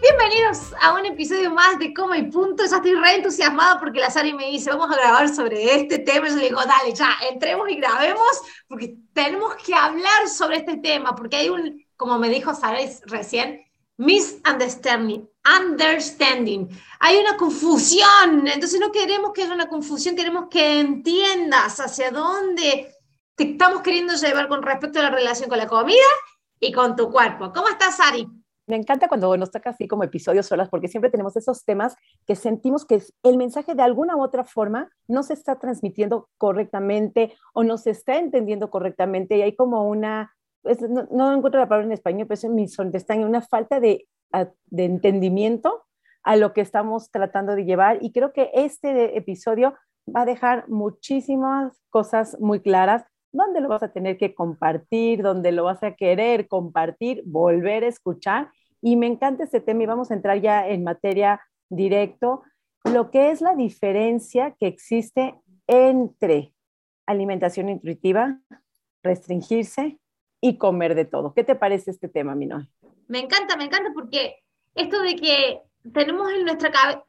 Bienvenidos a un episodio más de Coma y Punto. Ya estoy re entusiasmada porque la Sari me dice, vamos a grabar sobre este tema. Yo le digo, dale, ya, entremos y grabemos porque tenemos que hablar sobre este tema, porque hay un, como me dijo Sara recién, misunderstanding, understanding. Hay una confusión, entonces no queremos que haya una confusión, queremos que entiendas hacia dónde te estamos queriendo llevar con respecto a la relación con la comida y con tu cuerpo. ¿Cómo estás, Sari? Me encanta cuando nos toca así como episodios solas, porque siempre tenemos esos temas que sentimos que el mensaje de alguna u otra forma no se está transmitiendo correctamente o no se está entendiendo correctamente y hay como una, pues, no, encuentro la palabra en español, pero es en una falta de, de entendimiento a lo que estamos tratando de llevar y creo que este episodio va a dejar muchísimas cosas muy claras. Donde lo vas a tener que compartir, donde lo vas a querer compartir, volver a escuchar y me encanta este tema y vamos a entrar ya en materia directo, lo que es la diferencia que existe entre alimentación intuitiva, restringirse y comer de todo. ¿Qué te parece este tema, Minoy? Me encanta, me encanta porque esto de que tenemos en nuestra cabeza,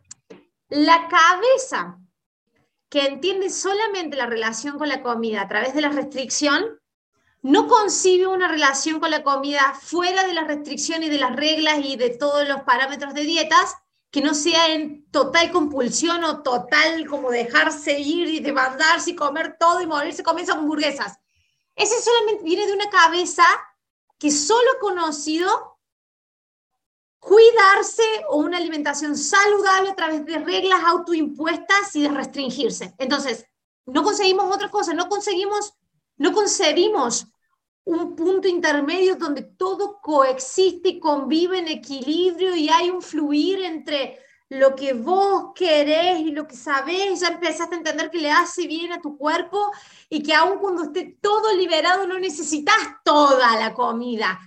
la cabeza que entiende solamente la relación con la comida a través de la restricción, no concibe una relación con la comida fuera de las restricciones y de las reglas y de todos los parámetros de dietas, que no sea en total compulsión o total como dejarse ir y demandarse y comer todo y morirse comiendo hamburguesas. Ese solamente viene de una cabeza que solo ha conocido cuidarse o una alimentación saludable a través de reglas autoimpuestas y de restringirse. Entonces, no conseguimos otra cosa, no conseguimos no concebimos un punto intermedio donde todo coexiste y convive en equilibrio y hay un fluir entre lo que vos querés y lo que sabés, ya empezaste a entender que le hace bien a tu cuerpo y que aun cuando esté todo liberado no necesitas toda la comida.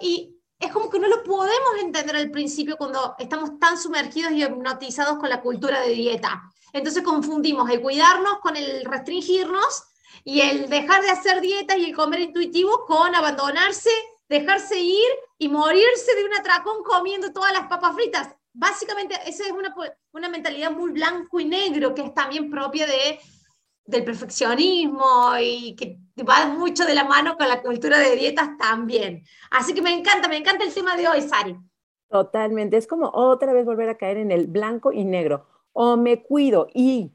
y es como que no lo podemos entender al principio cuando estamos tan sumergidos y hipnotizados con la cultura de dieta. Entonces confundimos el cuidarnos con el restringirnos y el dejar de hacer dieta y el comer intuitivo con abandonarse, dejarse ir y morirse de un atracón comiendo todas las papas fritas. Básicamente, esa es una, una mentalidad muy blanco y negro que es también propia de, del perfeccionismo y que va mucho de la mano con la cultura de dietas también. Así que me encanta, me encanta el tema de hoy, Sari. Totalmente, es como otra vez volver a caer en el blanco y negro. O me cuido y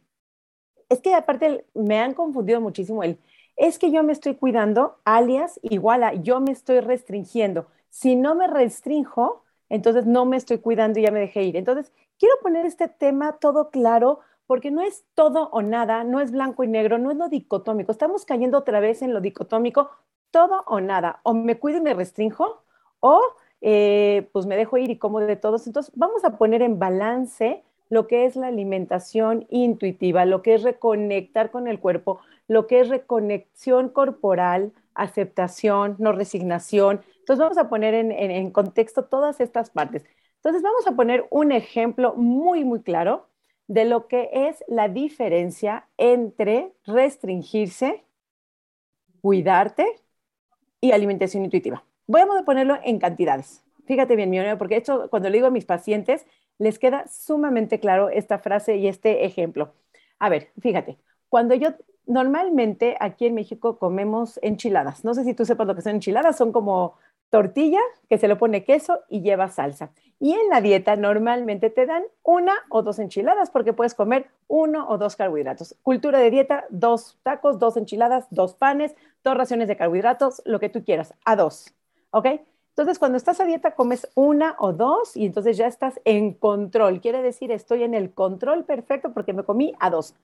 es que aparte me han confundido muchísimo el, es que yo me estoy cuidando, alias igual a yo me estoy restringiendo. Si no me restrinjo, entonces no me estoy cuidando y ya me dejé ir. Entonces, quiero poner este tema todo claro porque no es todo o nada, no es blanco y negro, no es lo dicotómico. Estamos cayendo otra vez en lo dicotómico, todo o nada. O me cuido y me restrinjo, o eh, pues me dejo ir y como de todos. Entonces, vamos a poner en balance lo que es la alimentación intuitiva, lo que es reconectar con el cuerpo, lo que es reconexión corporal, aceptación, no resignación. Entonces vamos a poner en, contexto todas estas partes. Entonces vamos a poner un ejemplo muy, muy claro de lo que es la diferencia entre restringirse, cuidarte y alimentación intuitiva. Voy a ponerlo en cantidades. Fíjate bien, mi porque esto cuando le digo a mis pacientes, les queda sumamente claro esta frase y este ejemplo. A ver, fíjate, cuando yo normalmente aquí en México comemos enchiladas, no sé si tú sepas lo que son enchiladas, son como tortilla que se le pone queso y lleva salsa. Y en la dieta normalmente te dan una o dos enchiladas porque puedes comer uno o dos carbohidratos. Cultura de dieta, dos tacos, dos enchiladas, dos panes, dos raciones de carbohidratos, lo que tú quieras, a dos. ¿Ok? Entonces, cuando estás a dieta, comes una o dos y entonces ya estás en control. Quiere decir, estoy en el control perfecto porque me comí a dos.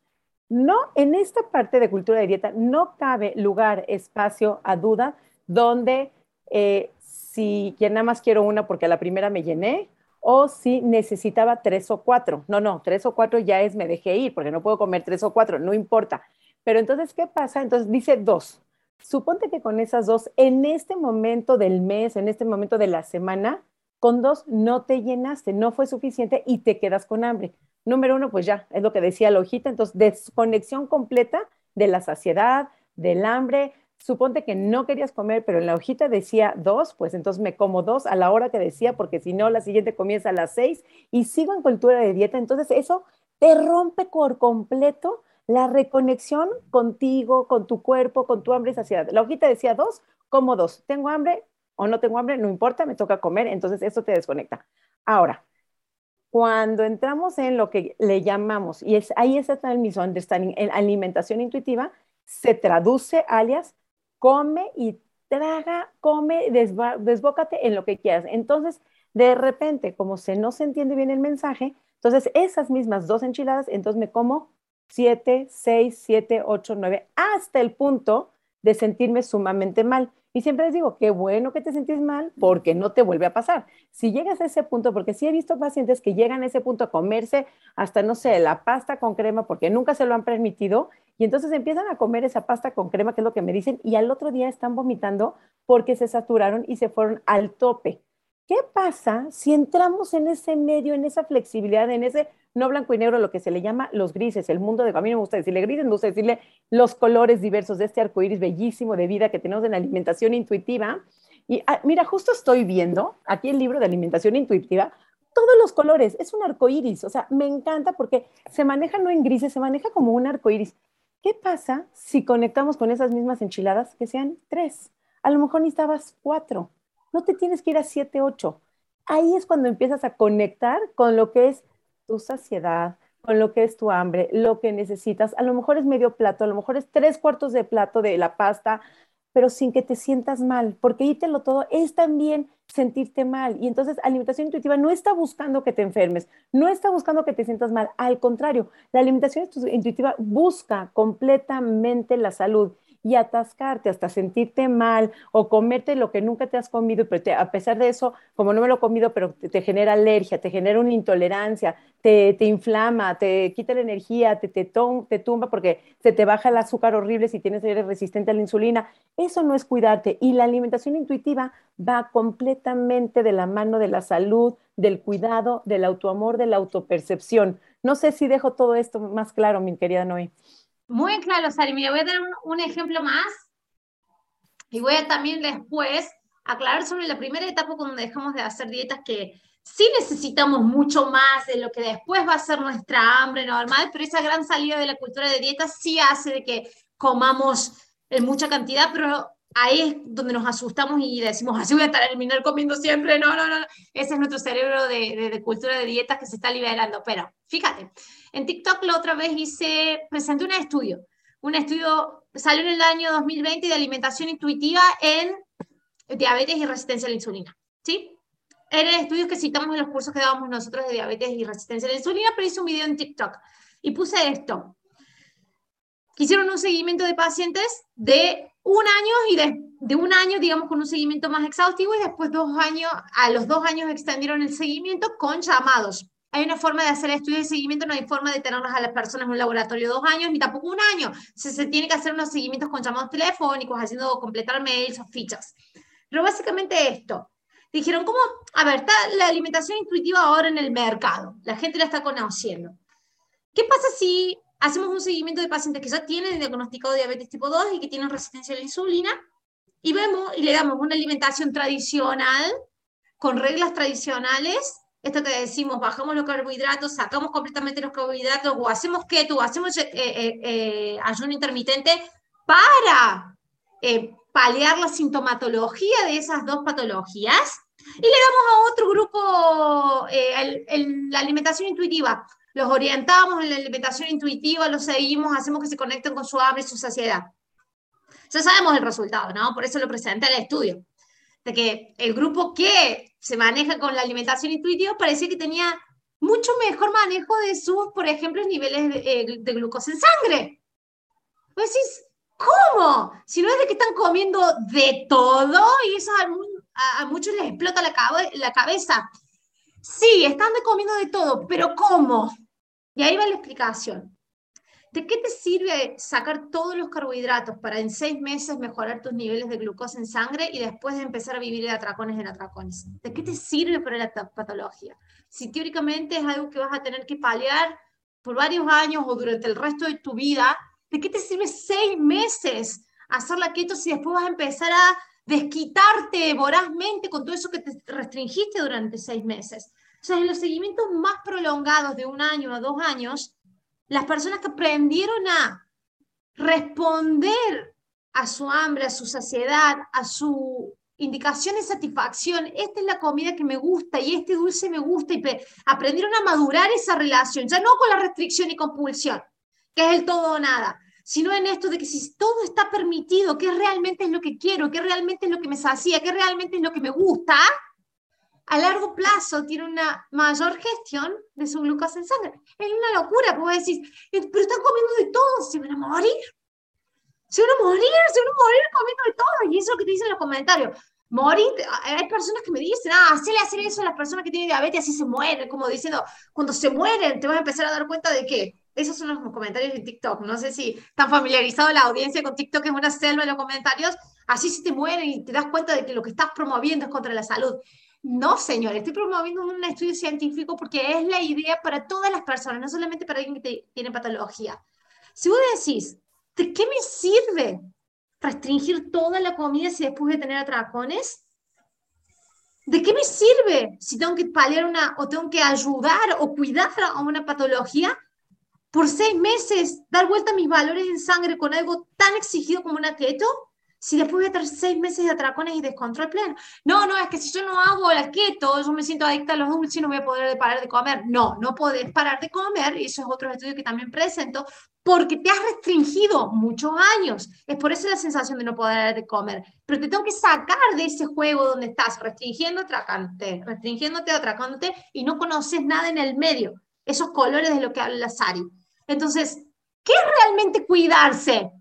No, en esta parte de cultura de dieta no cabe lugar, espacio a duda, donde eh, si ya nada más quiero una porque a la primera me llené, o si necesitaba tres o cuatro. No, no, tres o cuatro ya es me dejé ir porque no puedo comer tres o cuatro, no importa. Pero entonces, ¿qué pasa? Entonces dice dos. Suponte que con esas dos, en este momento del mes, en este momento de la semana, con dos no te llenaste, no fue suficiente y te quedas con hambre. Número uno, pues ya, es lo que decía la hojita, entonces desconexión completa de la saciedad, del hambre. Suponte que no querías comer, pero en la hojita decía dos, pues entonces me como dos a la hora que decía, porque si no, la siguiente comienza a las seis y sigo en cultura de dieta. Entonces eso te rompe por completo la reconexión contigo, con tu cuerpo, con tu hambre y saciedad. La hojita decía dos, como dos. Tengo hambre, o no tengo hambre, no importa, me toca comer, entonces eso te desconecta. Ahora, cuando entramos en lo que le llamamos, y es, ahí está el misunderstanding, en alimentación intuitiva, se traduce alias, come y traga, come, desbócate en lo que quieras. Entonces, de repente, como se no se entiende bien el mensaje, entonces esas mismas dos enchiladas, entonces me como siete, seis, siete, ocho, nueve, hasta el punto de sentirme sumamente mal. Y siempre les digo, qué bueno que te sentís mal porque no te vuelve a pasar. Si llegas a ese punto, porque sí he visto pacientes que llegan a ese punto a comerse hasta, no sé, la pasta con crema porque nunca se lo han permitido y entonces empiezan a comer esa pasta con crema, que es lo que me dicen, y al otro día están vomitando porque se saturaron y se fueron al tope. ¿Qué pasa si entramos en ese medio, en esa flexibilidad, en ese no blanco y negro, lo que se le llama los grises, el mundo de, a mí me gusta decirle grises, me gusta decirle los colores diversos de este arco iris bellísimo de vida que tenemos en la alimentación intuitiva? Y ah, mira, justo estoy viendo aquí el libro de alimentación intuitiva, todos los colores, es un arco iris, o sea, me encanta porque se maneja no en grises, se maneja como un arco iris. ¿Qué pasa si conectamos con esas mismas enchiladas que sean tres? A lo mejor necesitabas cuatro no te tienes que ir a 7, 8. Ahí es cuando empiezas a conectar con lo que es tu saciedad, con lo que es tu hambre, lo que necesitas. A lo mejor es medio plato, a lo mejor es tres cuartos de plato de la pasta, pero sin que te sientas mal, porque ítelo todo es también sentirte mal. Y entonces alimentación intuitiva no está buscando que te enfermes, no está buscando que te sientas mal, al contrario, la alimentación intuitiva busca completamente la salud y atascarte hasta sentirte mal o comerte lo que nunca te has comido, pero a pesar de eso, como no me lo he comido, pero te, genera alergia, te genera una intolerancia, te, te inflama, te quita la energía, te, te, te tumba porque se te baja el azúcar horrible si tienes eres resistente a la insulina. Eso no es cuidarte y la alimentación intuitiva va completamente de la mano de la salud, del cuidado, del autoamor, de la autopercepción. No sé si dejo todo esto más claro, mi querida Noé. Muy claro, Sari. Mira, voy a dar un, ejemplo más y voy a también después aclarar sobre la primera etapa cuando dejamos de hacer dietas que sí necesitamos mucho más de lo que después va a ser nuestra hambre normal, pero esa gran salida de la cultura de dietas sí hace de que comamos en mucha cantidad, pero ahí es donde nos asustamos y decimos, así voy a terminar comiendo siempre. No, no, no. Ese es nuestro cerebro de, de, cultura de dietas que se está liberando. Pero fíjate, en TikTok la otra vez hice, presenté un estudio. Un estudio salió en el año 2020 de alimentación intuitiva en diabetes y resistencia a la insulina. ¿Sí? Eran estudios que citamos en los cursos que dábamos nosotros de diabetes y resistencia a la insulina, pero hice un video en TikTok y puse esto. Hicieron un seguimiento de pacientes de un año y de, de, un año, digamos, con un seguimiento más exhaustivo y después dos años, a los dos años extendieron el seguimiento con llamados. Hay una forma de hacer estudios de seguimiento, no hay forma de tenerlas a las personas en un laboratorio dos años, ni tampoco un año. Se, se tiene que hacer unos seguimientos con llamados telefónicos, haciendo completar mails o fichas. Pero básicamente esto. Dijeron, ¿cómo? A ver, está la alimentación intuitiva ahora en el mercado. La gente la está conociendo. ¿Qué pasa si hacemos un seguimiento de pacientes que ya tienen diagnosticado diabetes tipo 2 y que tienen resistencia a la insulina y vemos y le damos una alimentación tradicional con reglas tradicionales. Esto que decimos, bajamos los carbohidratos, sacamos completamente los carbohidratos o hacemos keto o hacemos eh, eh, eh, ayuno intermitente para paliar la sintomatología de esas dos patologías. Y le damos a otro grupo la alimentación intuitiva, los orientamos en la alimentación intuitiva, los seguimos, hacemos que se conecten con su hambre y su saciedad. Ya sabemos el resultado, ¿no? Por eso lo presenté al estudio. De que el grupo que se maneja con la alimentación intuitiva parecía que tenía mucho mejor manejo de sus, por ejemplo, niveles de, eh, glucosa en sangre. Pues decís, ¿cómo? Si no es de que están comiendo de todo y eso a, muchos les explota la, la cabeza. Sí, están comiendo de todo, pero ¿cómo? Y ahí va la explicación. ¿De qué te sirve sacar todos los carbohidratos para en seis meses mejorar tus niveles de glucosa en sangre y después empezar a vivir de atracones en atracones? ¿De qué te sirve para la patología? Si teóricamente es algo que vas a tener que paliar por varios años o durante el resto de tu vida, ¿de qué te sirve seis meses hacer la keto si después vas a empezar a desquitarte vorazmente con todo eso que te restringiste durante seis meses? Sea, en los seguimientos más prolongados de un año a dos años, las personas que aprendieron a responder a su hambre, a su saciedad, a su indicación de satisfacción, esta es la comida que me gusta y este dulce me gusta y aprendieron a madurar esa relación, ya no con la restricción y compulsión, que es el todo o nada, sino en esto de que si todo está permitido, qué realmente es lo que quiero, qué realmente es lo que me sacía, qué realmente es lo que me gusta, a largo plazo tiene una mayor gestión de su glucosa en sangre. Es una locura, porque decir, eh, pero están comiendo de todo, se van a morir. Se van a morir, se van a morir comiendo de todo. Y eso es lo que te dicen los comentarios. Morir, hay personas que me dicen, ah, hacele hacer eso a las personas que tienen diabetes, así se mueren, como diciendo, cuando se mueren te vas a empezar a dar cuenta de que esos son los comentarios en TikTok. No sé si están familiarizados la audiencia con TikTok, es una selva de los comentarios. Así se te mueren y te das cuenta de que lo que estás promoviendo es contra la salud. No, señor, estoy promoviendo un estudio científico porque es la idea para todas las personas, no solamente para alguien que tiene patología. Si vos decís, ¿de qué me sirve restringir toda la comida si después de tener atracones? ¿De qué me sirve si tengo que paliar una o tengo que ayudar o cuidar a una patología? Por seis meses, dar vuelta a mis valores en sangre con algo tan exigido como una keto? Si después de tener seis meses de atracones y descontrol pleno. No, no, es que si yo no hago la keto, yo me siento adicta a los dulces y no voy a poder parar de comer. No, no podés parar de comer, y eso es otro estudio que también presento, porque te has restringido muchos años. Es por eso la sensación de no poder de comer. Pero te tengo que sacar de ese juego donde estás restringiendo, atracándote, restringiéndote, atracándote, y no conoces nada en el medio. Esos colores de lo que habla la Sari. Entonces, ¿qué es realmente cuidarse?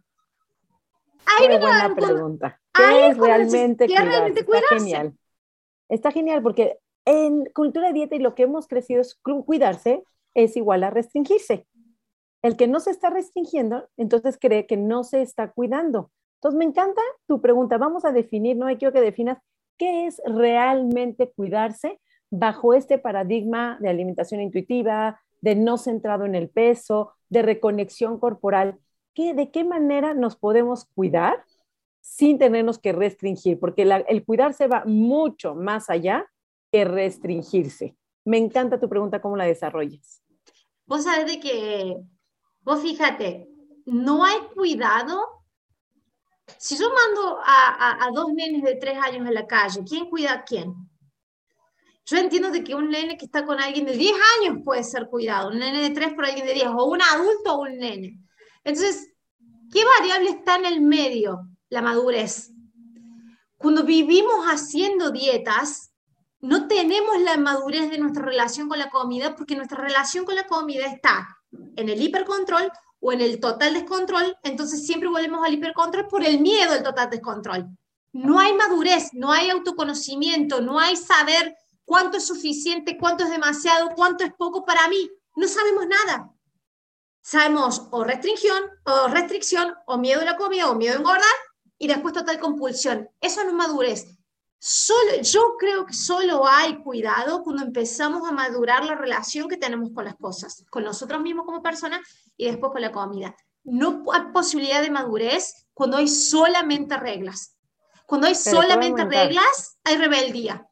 Ahí Qué buena pregunta. ¿Qué es realmente, cuidarse? Está genial. Está genial porque en cultura de dieta y lo que hemos crecido es cuidarse es igual a restringirse. El que no se está restringiendo, entonces cree que no se está cuidando. Entonces me encanta tu pregunta. Vamos a definir, no hay quiero que definas qué es realmente cuidarse bajo este paradigma de alimentación intuitiva, de no centrado en el peso, de reconexión corporal de qué manera nos podemos cuidar sin tenernos que restringir, porque el cuidarse va mucho más allá que restringirse. Me encanta tu pregunta, ¿cómo la desarrollas? Vos sabés de que, vos fíjate, no hay cuidado. Si yo mando a, a, dos nenes de tres años en la calle, ¿quién cuida a quién? Yo entiendo de que un nene que está con alguien de 10 años puede ser cuidado, un nene de 3 por alguien de 10, o un adulto o un nene. Entonces, ¿qué variable está en el medio? La madurez. Cuando vivimos haciendo dietas, no tenemos la madurez de nuestra relación con la comida porque nuestra relación con la comida está en el hipercontrol o en el total descontrol, entonces siempre volvemos al hipercontrol por el miedo al total descontrol. No hay madurez, no hay autoconocimiento, no hay saber cuánto es suficiente, cuánto es demasiado, cuánto es poco para mí. No sabemos nada sabemos o restricción, o restricción, o miedo a la comida, o miedo a engordar, y después total compulsión. Eso no es madurez. Solo, yo creo que solo hay cuidado cuando empezamos a madurar la relación que tenemos con las cosas, con nosotros mismos como personas y después con la comida. No hay posibilidad de madurez cuando hay solamente reglas. Cuando hay solamente reglas, hay rebeldía.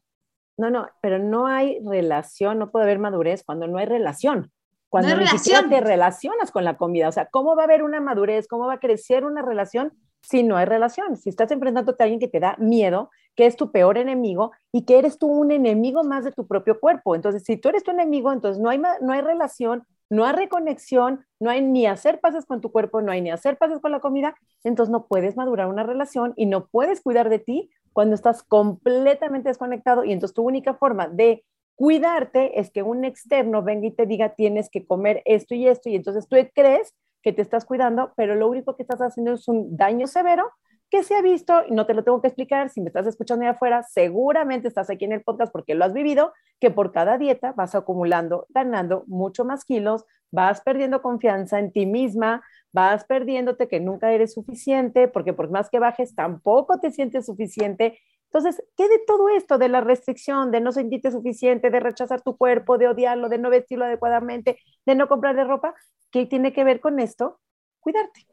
No, no, pero no hay relación, no puede haber madurez cuando no hay relación cuando ni siquiera te relacionas con la comida. O sea, ¿cómo va a haber una madurez? ¿Cómo va a crecer una relación si no hay relación? Si estás enfrentándote a alguien que te da miedo, que es tu peor enemigo y que eres tú un enemigo más de tu propio cuerpo. Entonces, si tú eres tu enemigo, entonces no hay, no hay relación, no hay reconexión, no hay ni hacer pases con tu cuerpo, no hay ni hacer pases con la comida, entonces no puedes madurar una relación y no puedes cuidar de ti cuando estás completamente desconectado y entonces tu única forma de Cuidarte es que un externo venga y te diga tienes que comer esto y esto y entonces tú crees que te estás cuidando, pero lo único que estás haciendo es un daño severo que se ha visto, no te lo tengo que explicar, si me estás escuchando ahí afuera, seguramente estás aquí en el podcast porque lo has vivido, que por cada dieta vas acumulando, ganando mucho más kilos, vas perdiendo confianza en ti misma, vas perdiéndote que nunca eres suficiente, porque por más que bajes tampoco te sientes suficiente. Entonces, ¿qué de todo esto, de la restricción, de no sentirte suficiente, de rechazar tu cuerpo, de odiarlo, de no vestirlo adecuadamente, de no comprarle ropa? ¿Qué tiene que ver con esto? Cuidarte.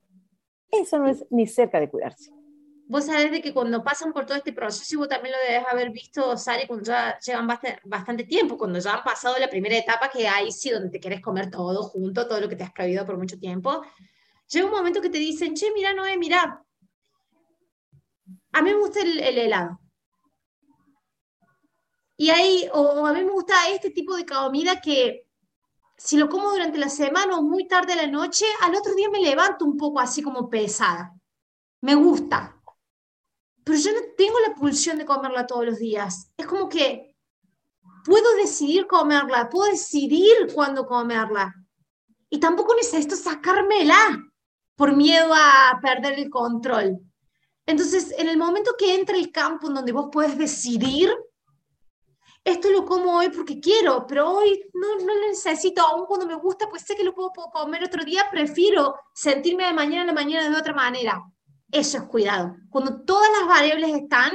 Eso no es ni cerca de cuidarse vos sabés de que cuando pasan por todo este proceso, y vos también lo debes haber visto, Sari, cuando ya llevan bastante, tiempo, cuando ya han pasado la primera etapa, que ahí sí donde te querés comer todo junto, todo lo que te has prohibido por mucho tiempo, llega un momento que te dicen, che, mira, Noé, mira, a mí me gusta el, helado. Y ahí, o, a mí me gusta este tipo de comida que si lo como durante la semana o muy tarde a la noche, al otro día me levanto un poco así como pesada. Me gusta pero yo no tengo la pulsión de comerla todos los días. Es como que puedo decidir comerla, puedo decidir cuándo comerla. Y tampoco necesito sacármela por miedo a perder el control. Entonces, en el momento que entra el campo en donde vos puedes decidir, esto lo como hoy porque quiero, pero hoy no, no lo necesito, aún cuando me gusta, pues sé que lo puedo, puedo comer otro día, prefiero sentirme de mañana a la mañana de otra manera. Eso es cuidado. Cuando todas las variables están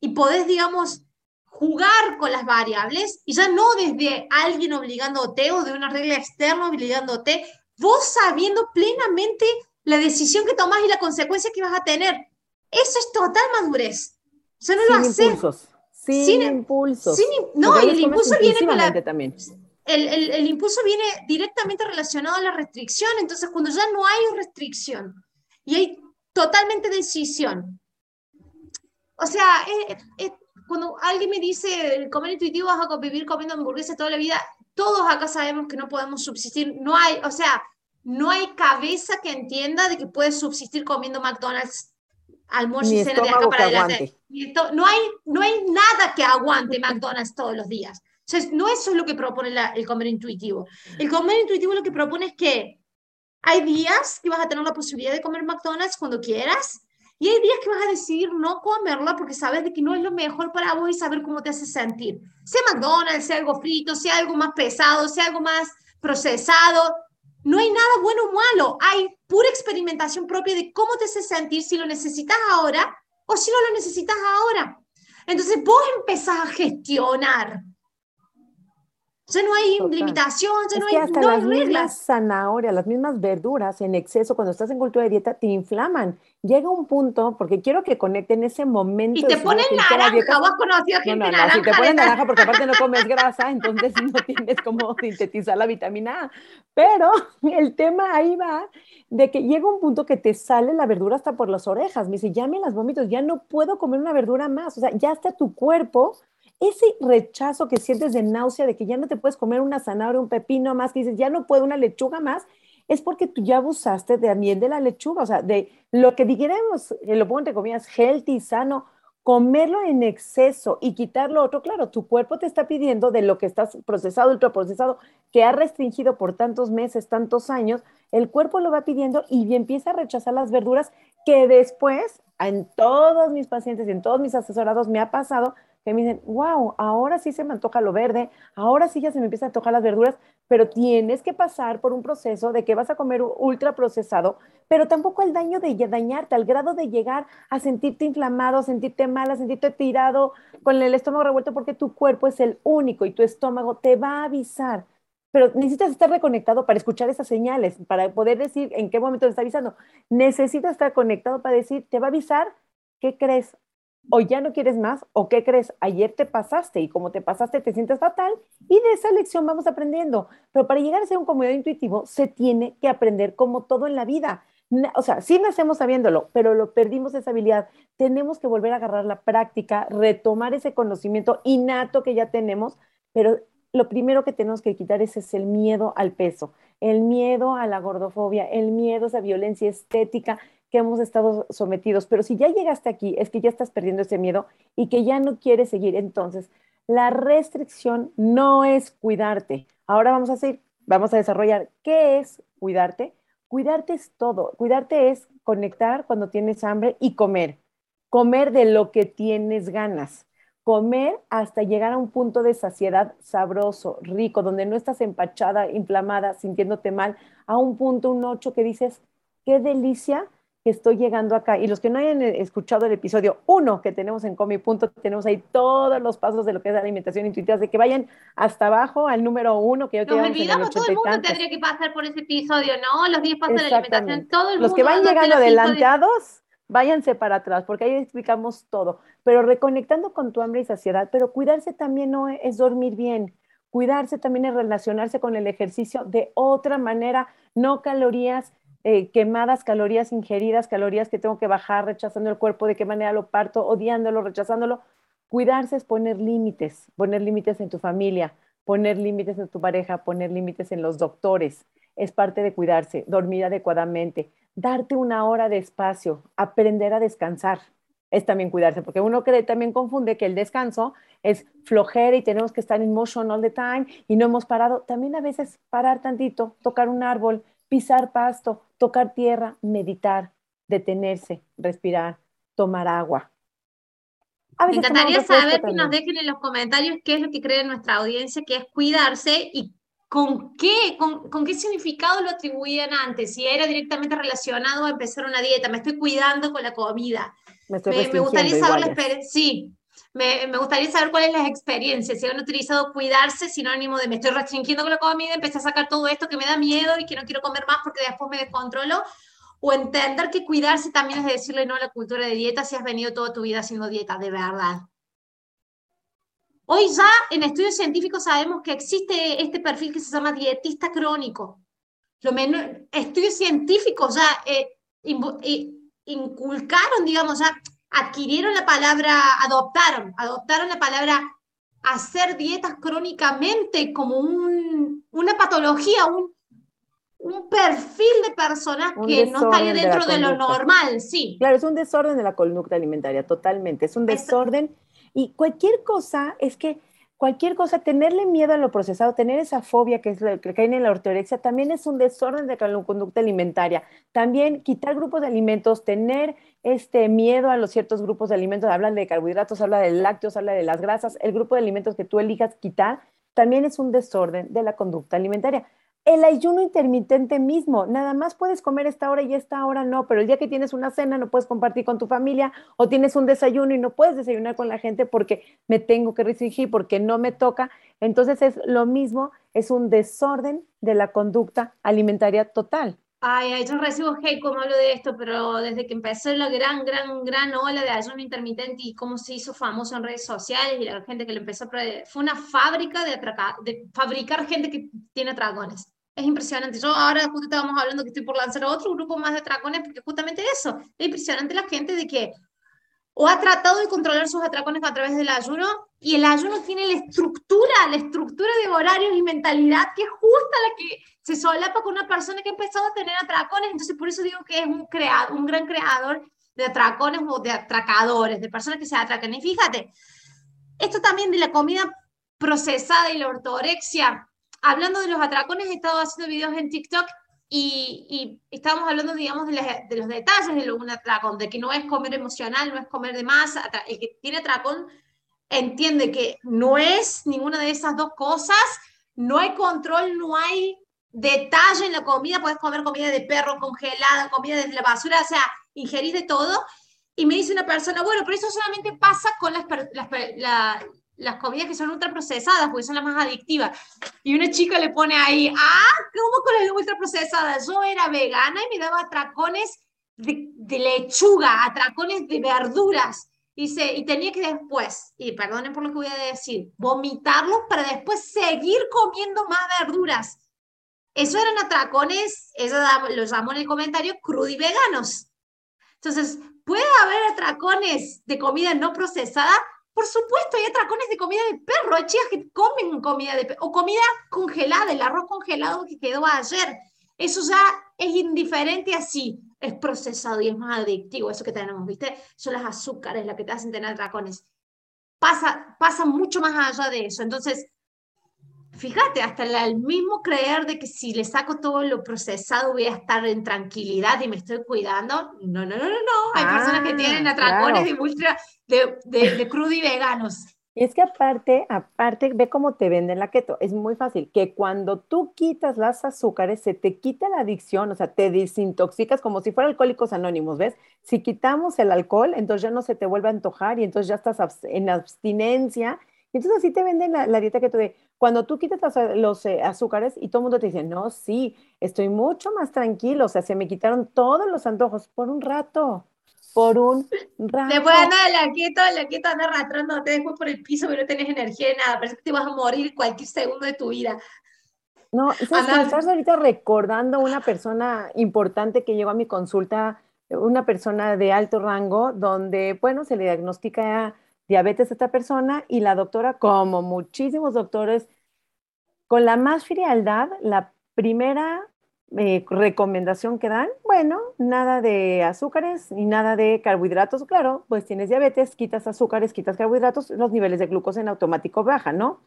y podés, digamos, jugar con las variables y ya no desde alguien obligándote o de una regla externa obligándote, vos sabiendo plenamente la decisión que tomás y la consecuencia que vas a tener. Eso es total madurez. O sea, no sin lo haces. Sin, impulsos. no, el impulso viene con la, también. El, el, el, impulso viene directamente relacionado a la restricción. Entonces, cuando ya no hay restricción y hay totalmente decisión. O sea, cuando alguien me dice comer intuitivo vas a vivir comiendo hamburguesas toda la vida, todos acá sabemos que no podemos subsistir. No hay, o sea, no hay cabeza que entienda de que puedes subsistir comiendo McDonald's almuerzo y cena de acá para adelante. no, hay, no hay nada que aguante McDonald's todos los días. Entonces, no eso es lo que propone el comer intuitivo. El comer intuitivo lo que propone es que hay días que vas a tener la posibilidad de comer McDonald's cuando quieras y hay días que vas a decidir no comerla porque sabes de que no es lo mejor para vos y saber cómo te hace sentir. Sea McDonald's, sea algo frito, sea algo más pesado, sea algo más procesado. No hay nada bueno o malo. Hay pura experimentación propia de cómo te hace sentir si lo necesitas ahora o si no lo necesitas ahora. Entonces vos empezás a gestionar ya no hay limitación, ya no hay, hasta las mismas zanahorias, las mismas verduras en exceso cuando estás en cultura de dieta te inflaman. Llega un punto, porque quiero que conecten ese momento. Y te ponen naranja, vos conocido gente no, no, naranja. Si te ponen naranja porque aparte no comes grasa, entonces no tienes cómo sintetizar la vitamina A. Pero el tema ahí va de que llega un punto que te sale la verdura hasta por las orejas. Me dice, ya me las vómitos, ya no puedo comer una verdura más. O sea, ya está tu cuerpo ese rechazo que sientes de náusea, de que ya no te puedes comer una zanahoria, un pepino más, que dices, ya no puedo una lechuga más, es porque tú ya abusaste de miel de la lechuga, o sea, de lo que dijéramos, lo pongo entre comillas, healthy, sano, comerlo en exceso y quitarlo otro, claro, tu cuerpo te está pidiendo de lo que estás procesado, ultraprocesado, que ha restringido por tantos meses, tantos años, el cuerpo lo va pidiendo y empieza a rechazar las verduras que después, en todos mis pacientes y en todos mis asesorados me ha pasado que me dicen, wow, ahora sí se me antoja lo verde, ahora sí ya se me empiezan a antojar las verduras, pero tienes que pasar por un proceso de que vas a comer ultra procesado, pero tampoco el daño de dañarte, al grado de llegar a sentirte inflamado, a sentirte mal, a sentirte tirado con el estómago revuelto, porque tu cuerpo es el único y tu estómago te va a avisar. Pero necesitas estar reconectado para escuchar esas señales, para poder decir en qué momento te está avisando. Necesitas estar conectado para decir, te va a avisar, ¿qué crees? O ya no quieres más, o qué crees, ayer te pasaste y como te pasaste te sientes fatal y de esa lección vamos aprendiendo. Pero para llegar a ser un comedor intuitivo se tiene que aprender como todo en la vida. O sea, sí nacemos sabiéndolo, pero lo perdimos esa habilidad. Tenemos que volver a agarrar la práctica, retomar ese conocimiento innato que ya tenemos, pero lo primero que tenemos que quitar es, es el miedo al peso, el miedo a la gordofobia, el miedo a esa violencia estética que hemos estado sometidos. Pero si ya llegaste aquí, es que ya estás perdiendo ese miedo y que ya no quieres seguir. Entonces, la restricción no es cuidarte. Ahora vamos a hacer, vamos a desarrollar qué es cuidarte. Cuidarte es todo. Cuidarte es conectar cuando tienes hambre y comer. Comer de lo que tienes ganas comer hasta llegar a un punto de saciedad sabroso, rico, donde no estás empachada, inflamada, sintiéndote mal, a un punto, un ocho que dices, qué delicia que estoy llegando acá. Y los que no hayan eh, escuchado el episodio uno que tenemos en Comi Punto, tenemos ahí todos los pasos de lo que es la alimentación intuitiva, de que vayan hasta abajo al número uno, que yo Nos olvidamos, todo el mundo tendría que pasar por ese episodio, ¿no? Los 10 pasos de la alimentación, todo el Los que van llegando adelantados, váyanse para atrás, porque ahí explicamos todo. Pero reconectando con tu hambre y saciedad, pero cuidarse también no es dormir bien. Cuidarse también es relacionarse con el ejercicio de otra manera, no calorías eh, quemadas, calorías ingeridas, calorías que tengo que bajar, rechazando el cuerpo, de qué manera lo parto, odiándolo, rechazándolo. Cuidarse es poner límites, poner límites en tu familia, poner límites en tu pareja, poner límites en los doctores. Es parte de cuidarse, dormir adecuadamente, darte una hora de espacio, aprender a descansar. Es también cuidarse, porque uno cree, también confunde que el descanso es flojera y tenemos que estar en motion all the time y no hemos parado. También a veces parar tantito, tocar un árbol, pisar pasto, tocar tierra, meditar, detenerse, respirar, tomar agua. Me encantaría saber que nos dejen en los comentarios qué es lo que cree nuestra audiencia que es cuidarse y con qué, con, qué significado lo atribuían antes, si era directamente relacionado a empezar una dieta, me estoy cuidando con la comida. Me, gustaría saber la experiencia, sí, me, me, gustaría saber cuáles las experiencias, si han utilizado cuidarse sinónimo de me estoy restringiendo con la comida, empecé a sacar todo esto que me da miedo y que no quiero comer más porque después me descontrolo, o entender que cuidarse también es decirle no a la cultura de dieta si has venido toda tu vida haciendo dieta, de verdad. Hoy ya en estudios científicos sabemos que existe este perfil que se llama dietista crónico. Lo menos, estudios científicos ya eh, eh, inculcaron, digamos, ya adquirieron la palabra, adoptaron, adoptaron la palabra hacer dietas crónicamente como un, una patología, un, un perfil de persona que no estaría dentro de, lo normal, sí. Claro, es un desorden de la conducta alimentaria, totalmente. Es un desorden y cualquier cosa es que cualquier cosa, tenerle miedo a lo procesado, tener esa fobia que es que cae en la ortorexia, también es un desorden de la conducta alimentaria. También quitar grupos de alimentos, tener este miedo a los ciertos grupos de alimentos, hablan de carbohidratos, habla de lácteos, habla de las grasas, el grupo de alimentos que tú elijas quitar, también es un desorden de la conducta alimentaria el ayuno intermitente mismo, nada más puedes comer esta hora y esta hora no, pero el día que tienes una cena no puedes compartir con tu familia o tienes un desayuno y no puedes desayunar con la gente porque me tengo que restringir, porque no me toca. Entonces es lo mismo, es un desorden de la conducta alimentaria total. Ay, yo recibo hate como hablo de esto, pero desde que empezó la gran, gran, gran ola de ayuno intermitente y cómo se hizo famoso en redes sociales y la gente que lo empezó a... Fue una fábrica de, de fabricar gente que tiene dragones. Es impresionante. Yo ahora justo estábamos hablando que estoy por lanzar otro grupo más de atracones porque justamente eso. Es impresionante la gente de que o ha tratado de controlar sus atracones a través del ayuno y el ayuno tiene la estructura, la estructura de horarios y mentalidad que es justa la que se solapa con una persona que ha empezado a tener atracones. Entonces, por eso digo que es un, creado, un gran creador de atracones o de atracadores, de personas que se atracan. Y fíjate, esto también de la comida procesada y la ortorexia, hablando de los atracones, he estado haciendo videos en TikTok y, y estábamos hablando, digamos, de, de, los detalles de un atracón, de que no es comer emocional, no es comer de más. El que tiene atracón entiende que no es ninguna de esas dos cosas, no hay control, no hay detalle en la comida, puedes comer comida de perro congelada, comida desde la basura, o sea, ingerís de todo. Y me dice una persona, bueno, pero eso solamente pasa con las, las, las comidas que son ultraprocesadas, porque son las más adictivas. Y una chica le pone ahí, ah, ¿cómo con las ultraprocesadas? Yo era vegana y me daba atracones de, de lechuga, atracones de verduras. Dice, y tenía que después, y perdonen por lo que voy a decir, vomitarlos para después seguir comiendo más verduras. Eso eran atracones, eso lo llamó en el comentario, crudo y veganos. Entonces, ¿puede haber atracones de comida no procesada? Por supuesto, hay atracones de comida de perro, hay chicas que comen comida de perro, o comida congelada, el arroz congelado que quedó ayer. Eso ya es indiferente así, es procesado y es más adictivo, eso que tenemos, ¿viste? Son las azúcares las que te hacen tener atracones. Pasa, pasa mucho más allá de eso. Entonces, fíjate, hasta el mismo creer de que si le saco todo lo procesado voy a estar en tranquilidad y me estoy cuidando. No, no, no, no, no. Hay personas que tienen ah, atracones de, ultra, de, de, crudo y veganos. Y es que aparte, aparte, ve cómo te venden la keto. Es muy fácil, que cuando tú quitas las azúcares, se te quita la adicción, o sea, te desintoxicas como si fuera alcohólicos anónimos, ¿ves? Si quitamos el alcohol, entonces ya no se te vuelve a antojar y entonces ya estás en abstinencia. Y entonces así te venden la, dieta keto de cuando tú quitas los, eh, azúcares y todo el mundo te dice, no, sí, estoy mucho más tranquilo, o sea, se me quitaron todos los antojos por un rato por un rato. Después anda la quieto, la quieto anda arrastrándote después por el piso, pero no tenés energía de nada, parece que te vas a morir cualquier segundo de tu vida. No, estás ahorita recordando una persona importante que llegó a mi consulta, una persona de alto rango, donde, bueno, se le diagnostica diabetes a esta persona y la doctora, como muchísimos doctores, con la más frialdad, la primera eh, recomendación que dan, bueno, nada de azúcares y nada de carbohidratos, claro, pues tienes diabetes, quitas azúcares, quitas carbohidratos, los niveles de glucosa en automático bajan, ¿no?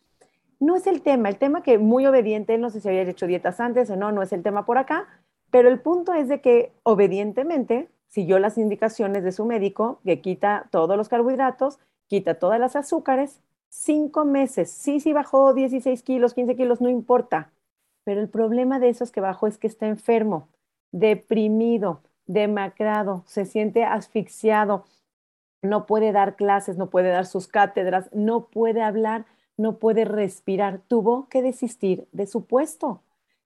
No es el tema, el tema que muy obediente, no sé si había hecho dietas antes o no, no es el tema por acá, pero el punto es de que obedientemente siguió las indicaciones de su médico, que quita todos los carbohidratos, quita todas las azúcares, cinco meses, sí, sí bajó 16 kilos, 15 kilos, no importa, pero el problema de esos que bajó es que está enfermo, deprimido, demacrado, se siente asfixiado, no puede dar clases, no puede dar sus cátedras, no puede hablar, no puede respirar. Tuvo que desistir de su puesto.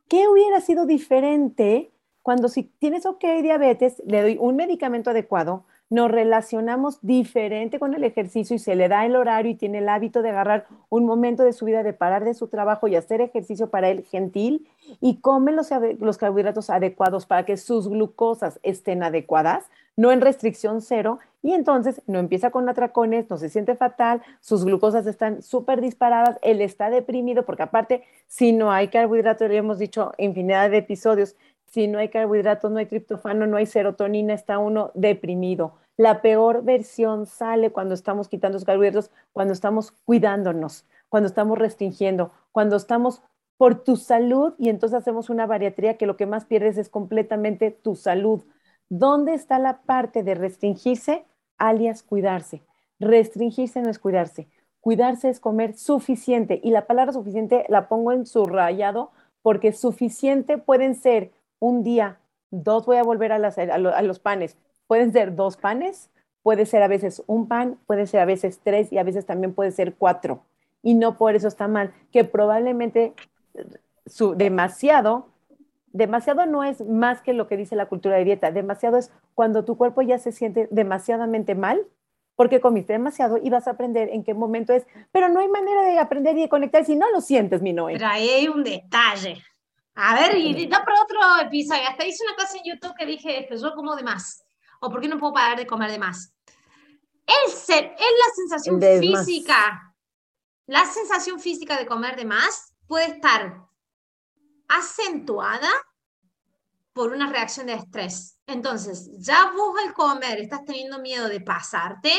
¿Qué hubiera sido diferente cuando si tienes ok diabetes, le doy un medicamento adecuado, nos relacionamos diferente con el ejercicio y se le da el horario y tiene el hábito de agarrar un momento de su vida de parar de su trabajo y hacer ejercicio para él gentil y come los, carbohidratos adecuados para que sus glucosas estén adecuadas, no en restricción cero, y entonces no empieza con atracones, no se siente fatal, sus glucosas están súper disparadas, él está deprimido, porque aparte, si no hay carbohidratos, ya hemos dicho infinidad de episodios, si no hay carbohidratos, no hay triptofano, no hay serotonina, está uno deprimido. La peor versión sale cuando estamos quitando los carbohidratos, cuando estamos cuidándonos, cuando estamos restringiendo, cuando estamos por tu salud y entonces hacemos una bariatría que lo que más pierdes es completamente tu salud. ¿Dónde está la parte de restringirse? Alias cuidarse. Restringirse no es cuidarse. Cuidarse es comer suficiente. Y la palabra suficiente la pongo en subrayado porque suficiente pueden ser un día, dos, voy a volver a, los panes. Pueden ser dos panes, puede ser a veces un pan, puede ser a veces tres y a veces también puede ser cuatro. Y no por eso está mal, que probablemente su, demasiado, demasiado no es más que lo que dice la cultura de dieta, demasiado es cuando tu cuerpo ya se siente demasiadamente mal porque comiste demasiado y vas a aprender en qué momento es, pero no hay manera de aprender y de conectar si no lo sientes, mi Noé. Pero un detalle. A ver, y no para otro episodio. Hasta hice una cosa en YouTube que dije, esto, yo como de más. ¿O por qué no puedo parar de comer de más? El ser, es la sensación física. La sensación física de comer de más puede estar acentuada por una reacción de estrés. Entonces, ya vos al comer estás teniendo miedo de pasarte,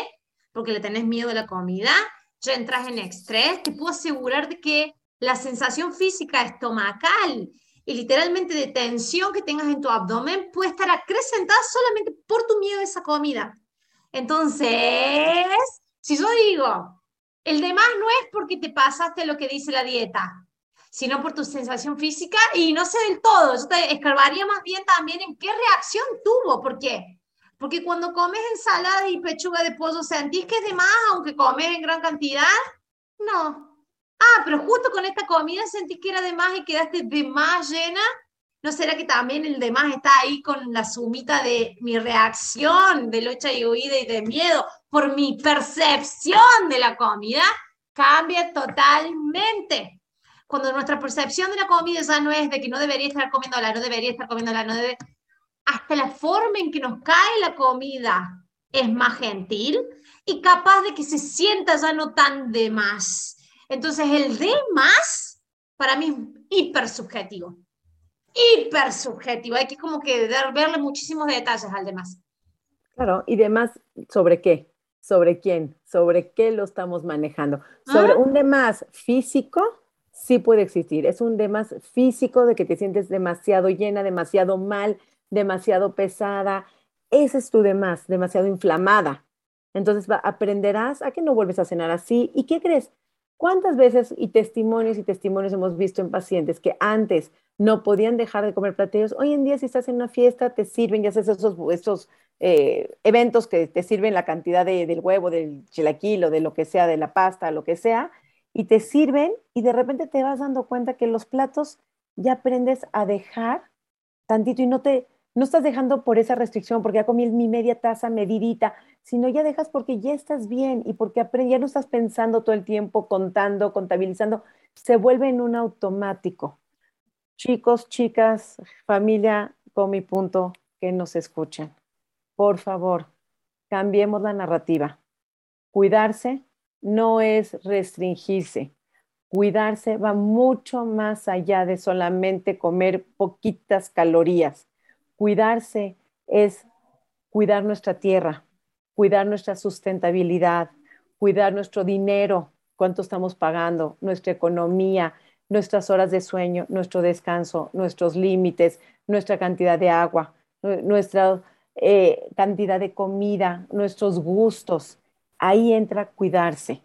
porque le tenés miedo a la comida, ya entras en estrés, te puedo asegurar de que la sensación física estomacal y literalmente de tensión que tengas en tu abdomen puede estar acrecentada solamente por tu miedo a esa comida. Entonces, si yo digo, el demás no es porque te pasaste lo que dice la dieta, sino por tu sensación física y no sé del todo, yo te escarbaría más bien también en qué reacción tuvo, ¿por qué? Porque cuando comes ensalada y pechuga de pollo, ¿sentís que es de más aunque comes en gran cantidad? No, ah, pero justo con esta comida sentí que era de más y quedaste de más llena. ¿No será que también el de más está ahí con la sumita de mi reacción de lucha y huida y de miedo por mi percepción de la comida? Cambia totalmente. Cuando nuestra percepción de la comida ya no es de que no debería estar comiéndola, no debería estar comiéndola, no debe... Hasta la forma en que nos cae la comida es más gentil y capaz de que se sienta ya no tan de más entonces, el de más, para mí, es hiper subjetivo. Hiper subjetivo. Hay que como que verle muchísimos detalles al demás. Claro, y demás, ¿sobre qué? ¿Sobre quién? ¿Sobre qué lo estamos manejando? Sobre ah. un demás físico, sí puede existir. Es un demás físico de que te sientes demasiado llena, demasiado mal, demasiado pesada. Ese es tu demás, demasiado inflamada. Entonces aprenderás a que no vuelves a cenar así. ¿Y qué crees? ¿Cuántas veces y testimonios y testimonios hemos visto en pacientes que antes no podían dejar de comer platillos? Hoy en día si estás en una fiesta te sirven, ya haces esos, esos eh, eventos que te sirven la cantidad del huevo, del chilaquil o de lo que sea, de la pasta, lo que sea, y te sirven y de repente te vas dando cuenta que los platos ya aprendes a dejar tantito y no te, no estás dejando por esa restricción, porque ya comí mi media taza medidita, sino ya dejas porque ya estás bien y porque ya no estás pensando todo el tiempo, contando, contabilizando, se vuelve en un automático. Chicos, chicas, familia, con mi punto, que nos escuchen. Por favor, cambiemos la narrativa. Cuidarse no es restringirse. Cuidarse va mucho más allá de solamente comer poquitas calorías Cuidarse es cuidar nuestra tierra, cuidar nuestra sustentabilidad, cuidar nuestro dinero, cuánto estamos pagando, nuestra economía, nuestras horas de sueño, nuestro descanso, nuestros límites, nuestra cantidad de agua, nuestra eh, cantidad de comida, nuestros gustos. Ahí entra cuidarse,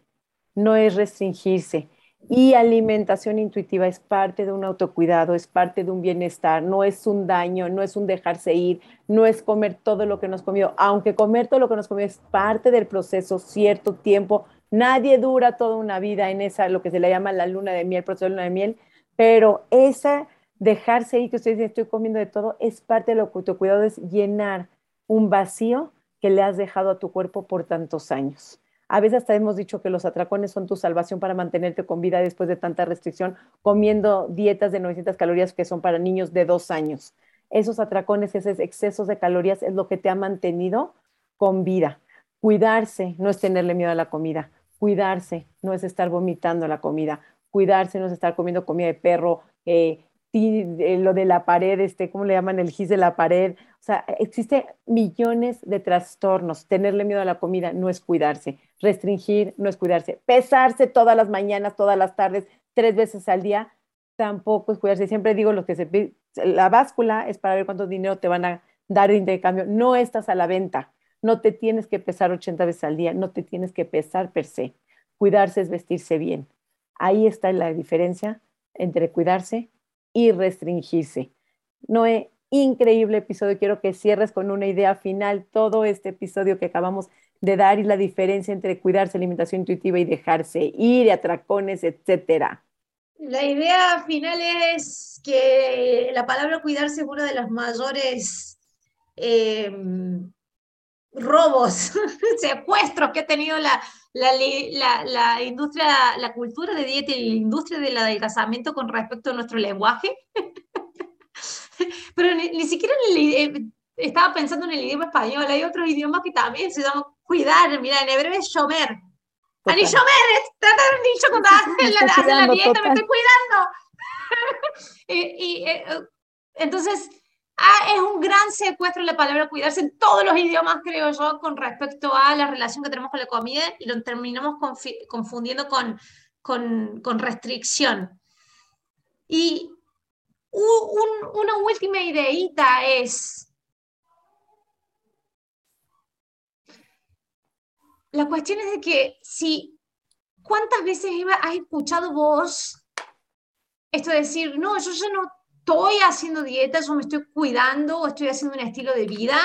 no es restringirse, y alimentación intuitiva es parte de un autocuidado, es parte de un bienestar, no es un daño, no es un dejarse ir, no es comer todo lo que nos comió, aunque comer todo lo que nos comió es parte del proceso, cierto tiempo. Nadie dura toda una vida en esa, lo que se le llama la luna de miel, proceso de luna de miel, pero esa dejarse ir, que ustedes dicen estoy comiendo de todo, es parte del autocuidado, es llenar un vacío que le has dejado a tu cuerpo por tantos años. A veces hasta hemos dicho que los atracones son tu salvación para mantenerte con vida después de tanta restricción, comiendo dietas de 900 calorías que son para niños de dos años. Esos atracones, esos excesos de calorías es lo que te ha mantenido con vida. Cuidarse no es tenerle miedo a la comida. Cuidarse no es estar vomitando la comida. Cuidarse no es estar comiendo comida de perro, eh, lo de la pared, este, ¿cómo le llaman? El gis de la pared. O sea, existe millones de trastornos. Tenerle miedo a la comida no es cuidarse. Restringir no es cuidarse. Pesarse todas las mañanas, todas las tardes, tres veces al día, tampoco es cuidarse. Siempre digo lo que se la báscula es para ver cuánto dinero te van a dar de intercambio. No estás a la venta. No te tienes que pesar 80 veces al día. No te tienes que pesar per se. Cuidarse es vestirse bien. Ahí está la diferencia entre cuidarse y restringirse. Noé, increíble episodio. Quiero que cierres con una idea final todo este episodio que acabamos de dar y la diferencia entre cuidarse, alimentación intuitiva y dejarse ir, atracones, etcétera. La idea final es que la palabra cuidarse es uno de los mayores em, robos, secuestros que ha tenido la, la, la, industria, la cultura de dieta y la industria del adelgazamiento con respecto a nuestro lenguaje. Pero ni, siquiera eh, estaba pensando en el idioma español, hay otros idiomas que también se llaman cuidar, mira, en hebreo es shomer. Ani shomer, trata de dicho cuando haces la, la, dieta, me estoy cuidando. y, eh, entonces, Ah, es un gran secuestro la palabra cuidarse en todos los idiomas, creo yo, con respecto a la relación que tenemos con la comida y lo terminamos confundiendo con, con, restricción. Y una última ideita es, la cuestión es de que si, ¿cuántas veces has escuchado vos esto de decir, no, yo ya no estoy haciendo dieta, yo me estoy cuidando o estoy haciendo un estilo de vida,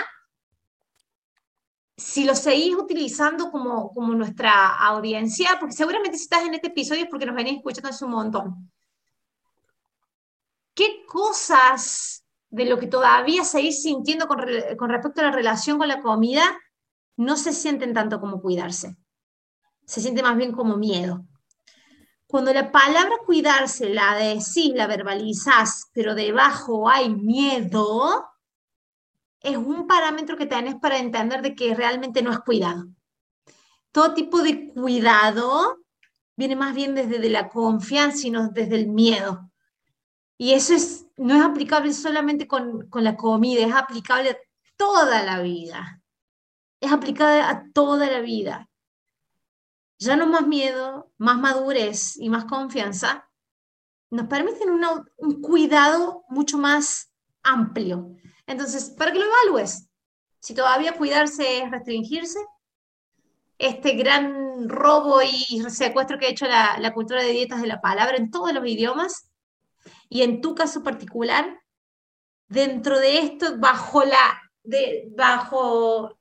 si lo seguís utilizando como, como nuestra audiencia, porque seguramente si estás en este episodio es porque nos venís escuchando hace un montón. ¿Qué cosas de lo que todavía seguís sintiendo con, con respecto a la relación con la comida no se sienten tanto como cuidarse? Se siente más bien como miedo. Cuando la palabra cuidarse la decís, la verbalizás, pero debajo hay miedo, es un parámetro que tenés para entender de que realmente no es cuidado. Todo tipo de cuidado viene más bien desde la confianza y no desde el miedo. Y eso es, no es aplicable solamente con, con la comida, es aplicable a toda la vida. Es aplicable a toda la vida ya no más miedo, más madurez y más confianza, nos permiten un cuidado mucho más amplio. Entonces, para que lo evalúes, si todavía cuidarse es restringirse, este gran robo y secuestro que ha hecho la, cultura de dietas de la palabra en todos los idiomas. Y en tu caso particular, dentro de esto, bajo la, de, bajo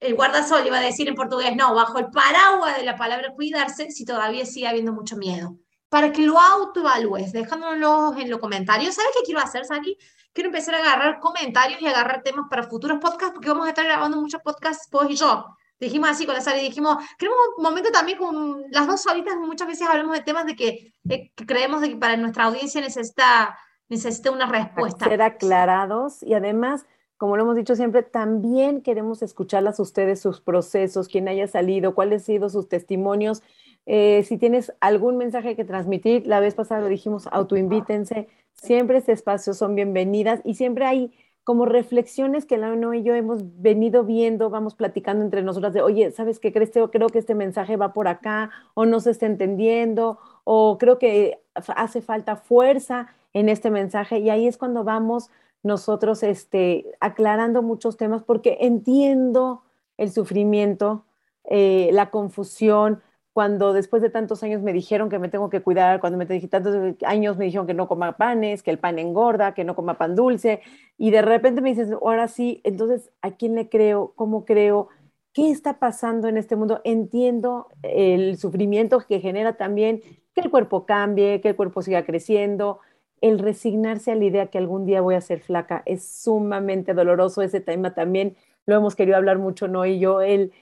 el, guardasol, iba a decir en portugués, no, bajo el paraguas de la palabra cuidarse, si todavía sigue habiendo mucho miedo. Para que lo autoevalúes, dejándonos en los comentarios. ¿Sabes qué quiero hacer, Saki? Quiero empezar a agarrar comentarios y agarrar temas para futuros podcasts, porque vamos a estar grabando muchos podcasts, vos y yo. Dijimos así con la Sari, dijimos, queremos un momento también con las dos solitas, muchas veces hablamos de temas de que, que creemos de que para nuestra audiencia necesita necesita una respuesta. Ser aclarados y además, como lo hemos dicho siempre, también queremos escucharlas ustedes, sus procesos, quién haya salido, cuáles han sido sus testimonios. Eh, si tienes algún mensaje que transmitir, la vez pasada lo dijimos, autoinvítense. Siempre este espacio son bienvenidas y siempre hay como reflexiones que la y yo hemos venido viendo, vamos platicando entre nosotras de, oye, ¿sabes qué crees? Creo que este mensaje va por acá, o no se está entendiendo, o creo que hace falta fuerza en este mensaje y ahí es cuando vamos nosotros este, aclarando muchos temas porque entiendo el sufrimiento, eh, la confusión, cuando después de tantos años me dijeron que me tengo que cuidar, cuando me dije tantos años me dijeron que no coma panes, que el pan engorda, que no coma pan dulce, y de repente me dices, ahora sí, entonces, ¿a quién le creo? ¿Cómo creo? ¿Qué está pasando en este mundo? Entiendo el sufrimiento que genera también que el cuerpo cambie, que el cuerpo siga creciendo, el resignarse a la idea que algún día voy a ser flaca es sumamente doloroso. Ese tema también lo hemos querido hablar mucho, ¿no? Y yo, el,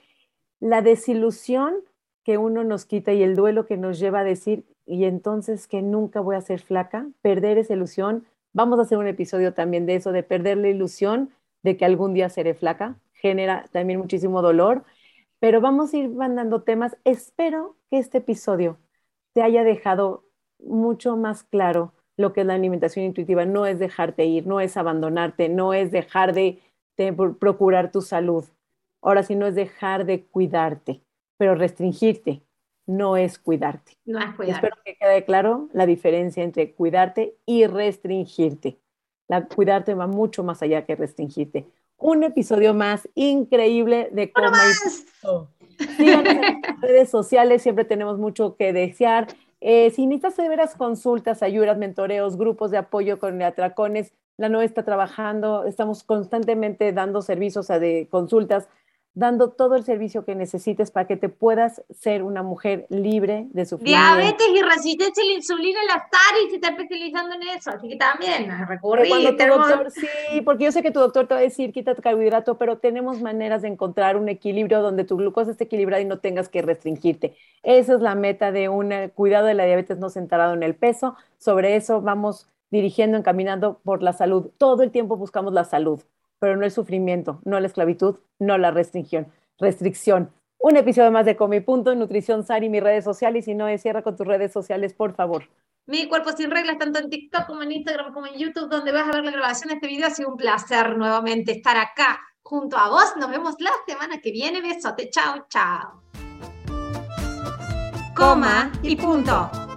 la desilusión que uno nos quita y el duelo que nos lleva a decir, y entonces que nunca voy a ser flaca, perder esa ilusión. Vamos a hacer un episodio también de eso, de perder la ilusión de que algún día seré flaca. Genera también muchísimo dolor, pero vamos a ir mandando temas. Espero que este episodio te haya dejado mucho más claro lo que es la alimentación intuitiva. No es dejarte ir, no es abandonarte, no es dejar de, procurar tu salud. Ahora sí, no es dejar de cuidarte, pero restringirte no es cuidarte. No es cuidarte. Espero que quede claro la diferencia entre cuidarte y restringirte. La, cuidarte va mucho más allá que restringirte. Un episodio más increíble de cómo Síganos en las redes sociales, siempre tenemos mucho que desear. Eh, si necesitas severas consultas, ayudas, mentoreos, grupos de apoyo con atracones, la NOE está trabajando, estamos constantemente dando servicios de consultas dando todo el servicio que necesites para que te puedas ser una mujer libre de sufrimiento. Diabetes y resistencia a la insulina, la TARI se está especializando en eso, así que también recurrir. sí, porque yo sé que tu doctor te va a decir quítate carbohidrato, pero tenemos maneras de encontrar un equilibrio donde tu glucosa esté equilibrada y no tengas que restringirte. Esa es la meta de un cuidado de la diabetes no centrado en el peso. Sobre eso vamos dirigiendo, encaminando por la salud. Todo el tiempo buscamos la salud pero no el sufrimiento, no la esclavitud, no la restricción. restricción. Un episodio más de Comi Punto, Nutrición Sari, mis redes sociales. Y no, cierra con tus redes sociales, por favor. Mi cuerpo sin reglas, tanto en TikTok como en Instagram como en YouTube, donde vas a ver la grabación de este video. Ha sido un placer nuevamente estar acá junto a vos. Nos vemos la semana que viene. Besote, chao, chao. Coma y punto.